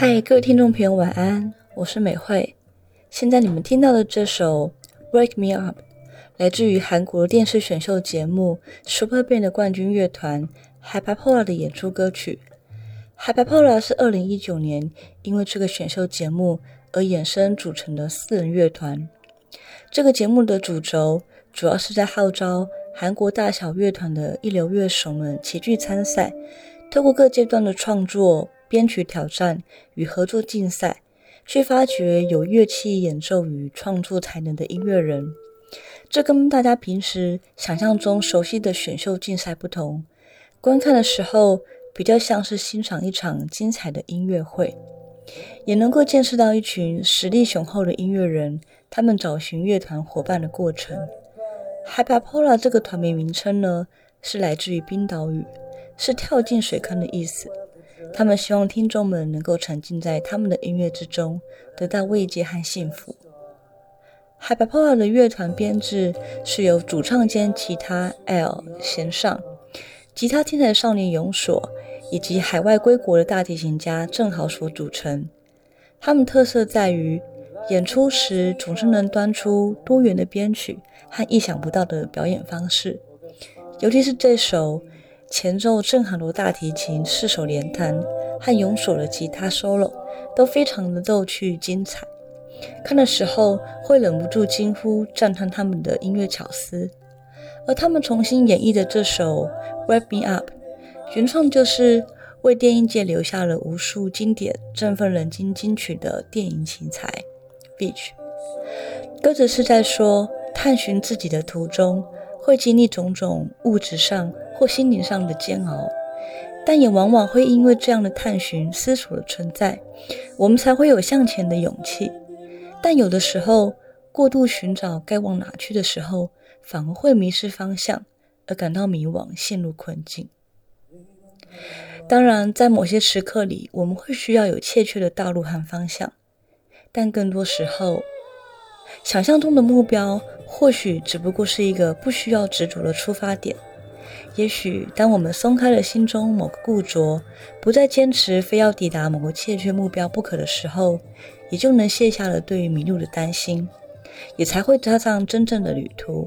嗨，各位听众朋友，晚安，我是美惠。现在你们听到的这首《Wake Me Up》来自于韩国电视选秀节目《Super Band》的冠军乐团 Hyperpola 的演出歌曲。Hyperpola 是二零一九年因为这个选秀节目而衍生组成的四人乐团。这个节目的主轴主要是在号召韩国大小乐团的一流乐手们齐聚参赛，透过各阶段的创作。编曲挑战与合作竞赛，去发掘有乐器演奏与创作才能的音乐人。这跟大家平时想象中熟悉的选秀竞赛不同。观看的时候，比较像是欣赏一场精彩的音乐会，也能够见识到一群实力雄厚的音乐人他们找寻乐团伙伴的过程。Hyperpola 这个团名名称呢，是来自于冰岛语，是跳进水坑的意思。他们希望听众们能够沉浸在他们的音乐之中，得到慰藉和幸福。Hyperpolar 的乐团编制是由主唱兼吉他 L 弦上，吉他天才少年永所，以及海外归国的大提琴家郑豪所组成。他们特色在于演出时总是能端出多元的编曲和意想不到的表演方式，尤其是这首。前奏正好的大提琴四手联弹和永所的吉他 solo 都非常的逗趣精彩，看的时候会忍不住惊呼赞叹他们的音乐巧思。而他们重新演绎的这首《Wrap Me Up》，原创就是为电影界留下了无数经典振奋人心金曲的电影奇才 Beach。歌词是在说，探寻自己的途中会经历种种物质上。或心灵上的煎熬，但也往往会因为这样的探寻、思索的存在，我们才会有向前的勇气。但有的时候，过度寻找该往哪去的时候，反而会迷失方向，而感到迷惘、陷入困境。当然，在某些时刻里，我们会需要有确切的道路和方向，但更多时候，想象中的目标或许只不过是一个不需要执着的出发点。也许，当我们松开了心中某个固着，不再坚持非要抵达某个切缺目标不可的时候，也就能卸下了对于迷路的担心，也才会踏上真正的旅途。